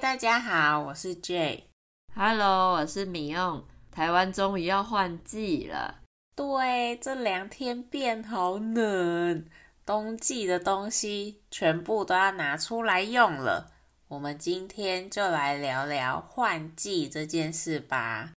大家好，我是 Jay。Hello，我是米用。台湾终于要换季了。对，这两天变好冷，冬季的东西全部都要拿出来用了。我们今天就来聊聊换季这件事吧。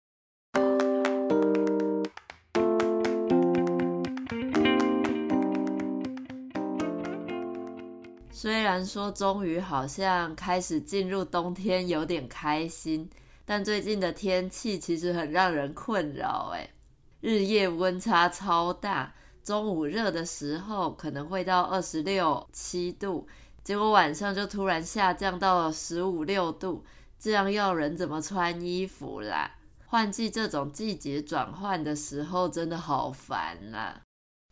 虽然说终于好像开始进入冬天，有点开心，但最近的天气其实很让人困扰。哎，日夜温差超大，中午热的时候可能会到二十六七度，结果晚上就突然下降到了十五六度，这样要人怎么穿衣服啦？换季这种季节转换的时候，真的好烦啦。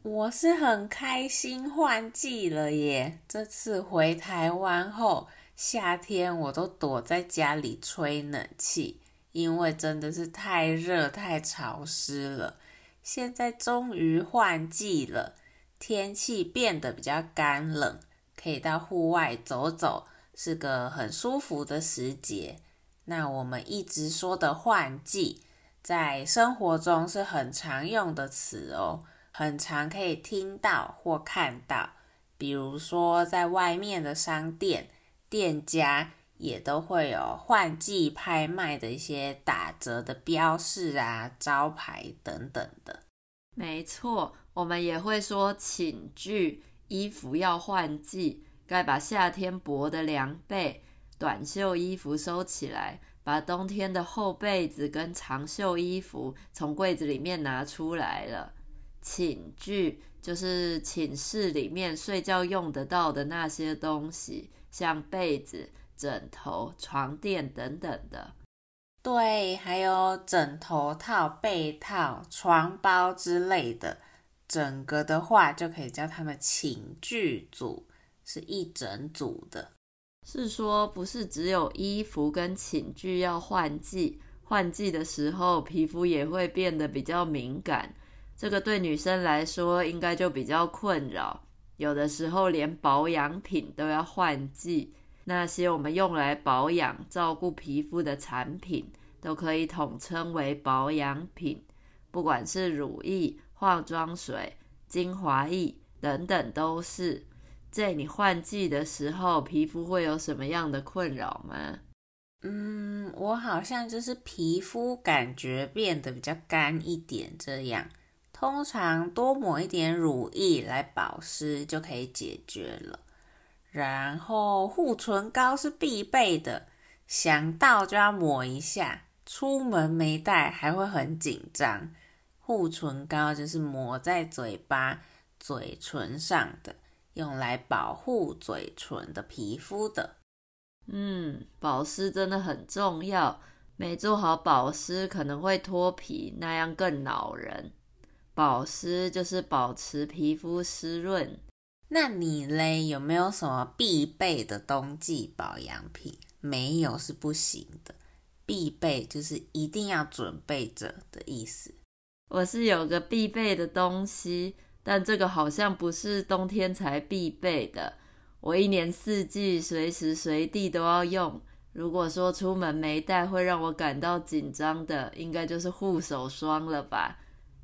我是很开心换季了耶！这次回台湾后，夏天我都躲在家里吹冷气，因为真的是太热太潮湿了。现在终于换季了，天气变得比较干冷，可以到户外走走，是个很舒服的时节。那我们一直说的换季，在生活中是很常用的词哦。很常可以听到或看到，比如说在外面的商店，店家也都会有换季拍卖的一些打折的标示啊、招牌等等的。没错，我们也会说寝具，衣服要换季，该把夏天薄的凉被、短袖衣服收起来，把冬天的厚被子跟长袖衣服从柜子里面拿出来了。寝具就是寝室里面睡觉用得到的那些东西，像被子、枕头、床垫等等的。对，还有枕头套、被套、床包之类的，整个的话就可以叫它们寝具组，是一整组的。是说，不是只有衣服跟寝具要换季，换季的时候皮肤也会变得比较敏感。这个对女生来说应该就比较困扰，有的时候连保养品都要换季。那些我们用来保养、照顾皮肤的产品，都可以统称为保养品。不管是乳液、化妆水、精华液等等，都是。在你换季的时候，皮肤会有什么样的困扰吗？嗯，我好像就是皮肤感觉变得比较干一点，这样。通常多抹一点乳液来保湿就可以解决了。然后护唇膏是必备的，想到就要抹一下。出门没带还会很紧张。护唇膏就是抹在嘴巴、嘴唇上的，用来保护嘴唇的皮肤的。嗯，保湿真的很重要，没做好保湿可能会脱皮，那样更恼人。保湿就是保持皮肤湿润。那你嘞，有没有什么必备的冬季保养品？没有是不行的，必备就是一定要准备着的意思。我是有个必备的东西，但这个好像不是冬天才必备的。我一年四季随时随地都要用。如果说出门没带会让我感到紧张的，应该就是护手霜了吧。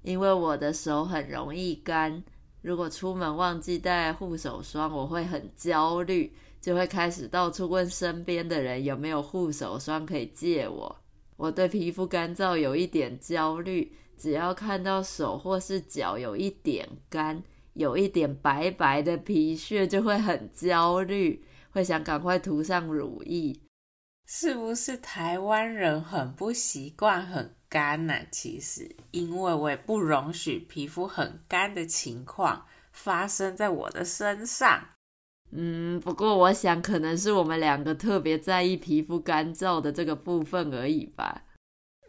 因为我的手很容易干，如果出门忘记带护手霜，我会很焦虑，就会开始到处问身边的人有没有护手霜可以借我。我对皮肤干燥有一点焦虑，只要看到手或是脚有一点干，有一点白白的皮屑，就会很焦虑，会想赶快涂上乳液。是不是台湾人很不习惯很干呢？其实，因为我也不容许皮肤很干的情况发生在我的身上。嗯，不过我想可能是我们两个特别在意皮肤干燥的这个部分而已吧。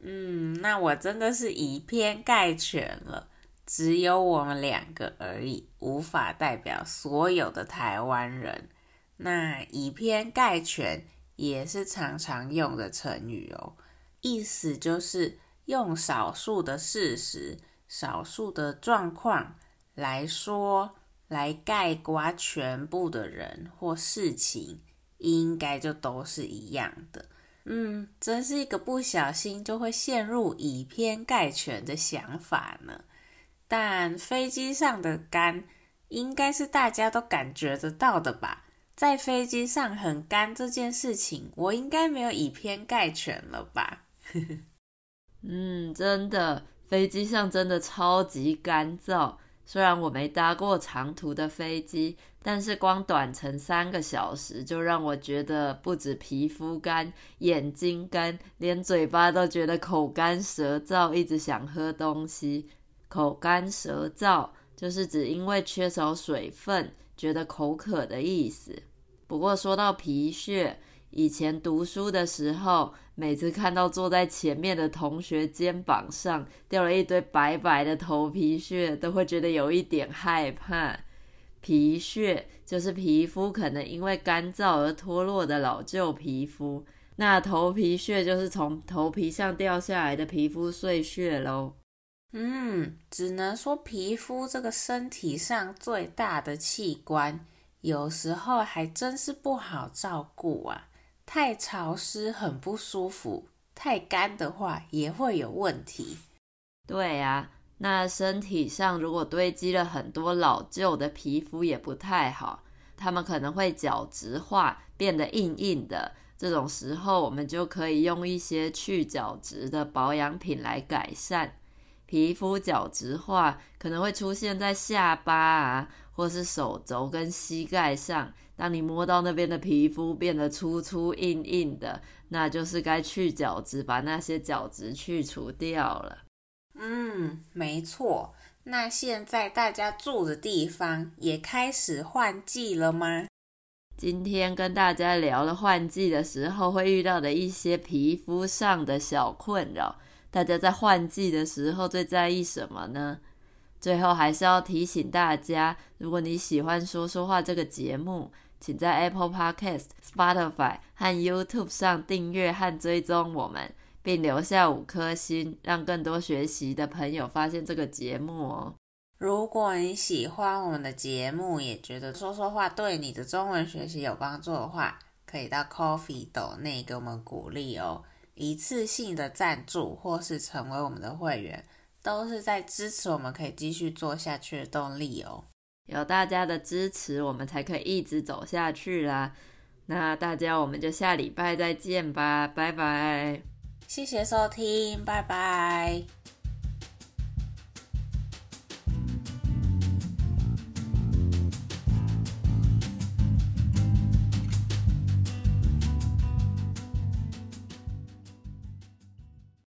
嗯，那我真的是以偏概全了，只有我们两个而已，无法代表所有的台湾人。那以偏概全。也是常常用的成语哦，意思就是用少数的事实、少数的状况来说，来概括全部的人或事情，应该就都是一样的。嗯，真是一个不小心就会陷入以偏概全的想法呢。但飞机上的干，应该是大家都感觉得到的吧？在飞机上很干这件事情，我应该没有以偏概全了吧？嗯，真的，飞机上真的超级干燥。虽然我没搭过长途的飞机，但是光短程三个小时就让我觉得不止皮肤干、眼睛干，连嘴巴都觉得口干舌燥，一直想喝东西。口干舌燥就是指因为缺少水分，觉得口渴的意思。不过说到皮屑，以前读书的时候，每次看到坐在前面的同学肩膀上掉了一堆白白的头皮屑，都会觉得有一点害怕。皮屑就是皮肤可能因为干燥而脱落的老旧皮肤，那头皮屑就是从头皮上掉下来的皮肤碎屑喽。嗯，只能说皮肤这个身体上最大的器官，有时候还真是不好照顾啊。太潮湿很不舒服，太干的话也会有问题。对啊，那身体上如果堆积了很多老旧的皮肤也不太好，它们可能会角质化，变得硬硬的。这种时候，我们就可以用一些去角质的保养品来改善。皮肤角质化可能会出现在下巴啊，或是手肘跟膝盖上。当你摸到那边的皮肤变得粗粗硬硬的，那就是该去角质，把那些角质去除掉了。嗯，没错。那现在大家住的地方也开始换季了吗？今天跟大家聊了换季的时候会遇到的一些皮肤上的小困扰。大家在换季的时候最在意什么呢？最后还是要提醒大家，如果你喜欢说说话这个节目，请在 Apple Podcast、Spotify 和 YouTube 上订阅和追踪我们，并留下五颗星，让更多学习的朋友发现这个节目哦。如果你喜欢我们的节目，也觉得说说话对你的中文学习有帮助的话，可以到 Coffee 斗内给我们鼓励哦。一次性的赞助或是成为我们的会员，都是在支持我们可以继续做下去的动力哦。有大家的支持，我们才可以一直走下去啦。那大家，我们就下礼拜再见吧，拜拜。谢谢收听，拜拜。